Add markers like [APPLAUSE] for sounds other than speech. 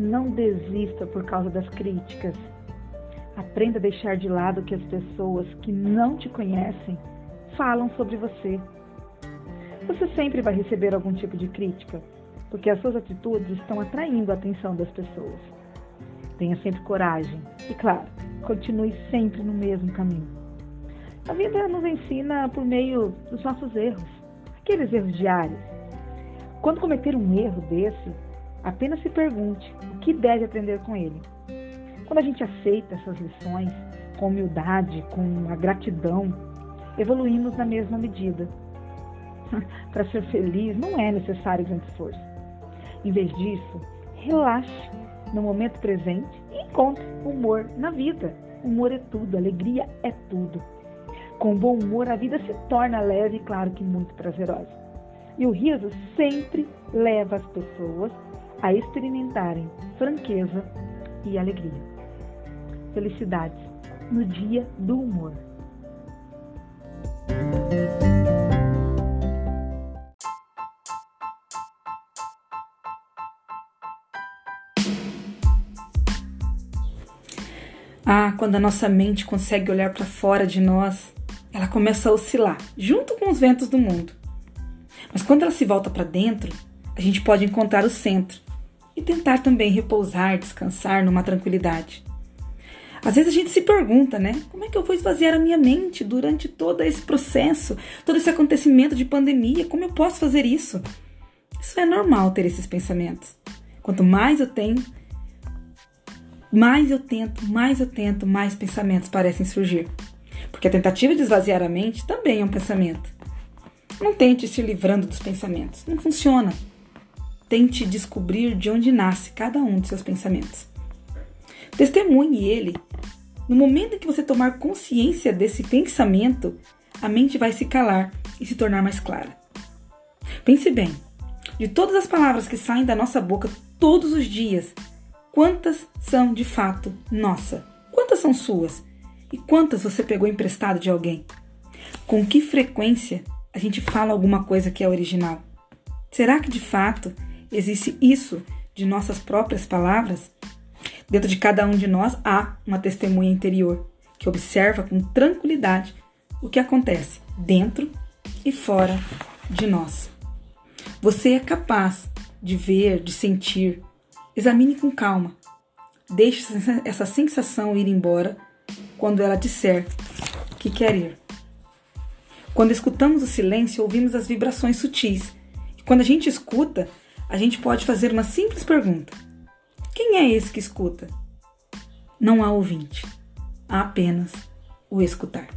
Não desista por causa das críticas. Aprenda a deixar de lado que as pessoas que não te conhecem falam sobre você. Você sempre vai receber algum tipo de crítica, porque as suas atitudes estão atraindo a atenção das pessoas. Tenha sempre coragem e, claro, continue sempre no mesmo caminho. A vida nos ensina por meio dos nossos erros, aqueles erros diários. Quando cometer um erro desse, apenas se pergunte o que deve aprender com ele. Quando a gente aceita essas lições com humildade, com a gratidão, evoluímos na mesma medida. [LAUGHS] Para ser feliz não é necessário grande esforço. Em vez disso, relaxe no momento presente e encontre humor na vida. Humor é tudo, alegria é tudo. Com bom humor, a vida se torna leve e, claro que muito prazerosa. E o riso sempre leva as pessoas a experimentarem franqueza e alegria. Felicidades no dia do humor. Ah, quando a nossa mente consegue olhar para fora de nós, ela começa a oscilar, junto com os ventos do mundo. Mas quando ela se volta para dentro, a gente pode encontrar o centro e tentar também repousar, descansar numa tranquilidade. Às vezes a gente se pergunta, né? Como é que eu vou esvaziar a minha mente durante todo esse processo, todo esse acontecimento de pandemia? Como eu posso fazer isso? Isso é normal ter esses pensamentos. Quanto mais eu tenho, mais eu tento, mais eu tento, mais pensamentos parecem surgir. Porque a tentativa de esvaziar a mente também é um pensamento. Não tente se livrando dos pensamentos, não funciona. Tente descobrir de onde nasce cada um dos seus pensamentos. Testemunhe ele. No momento em que você tomar consciência desse pensamento, a mente vai se calar e se tornar mais clara. Pense bem: de todas as palavras que saem da nossa boca todos os dias, Quantas são de fato nossa? Quantas são suas? E quantas você pegou emprestado de alguém? Com que frequência a gente fala alguma coisa que é original? Será que de fato existe isso de nossas próprias palavras? Dentro de cada um de nós há uma testemunha interior que observa com tranquilidade o que acontece dentro e fora de nós. Você é capaz de ver, de sentir, Examine com calma. Deixe essa sensação ir embora quando ela disser que quer ir. Quando escutamos o silêncio, ouvimos as vibrações sutis. E quando a gente escuta, a gente pode fazer uma simples pergunta: Quem é esse que escuta? Não há ouvinte, há apenas o escutar.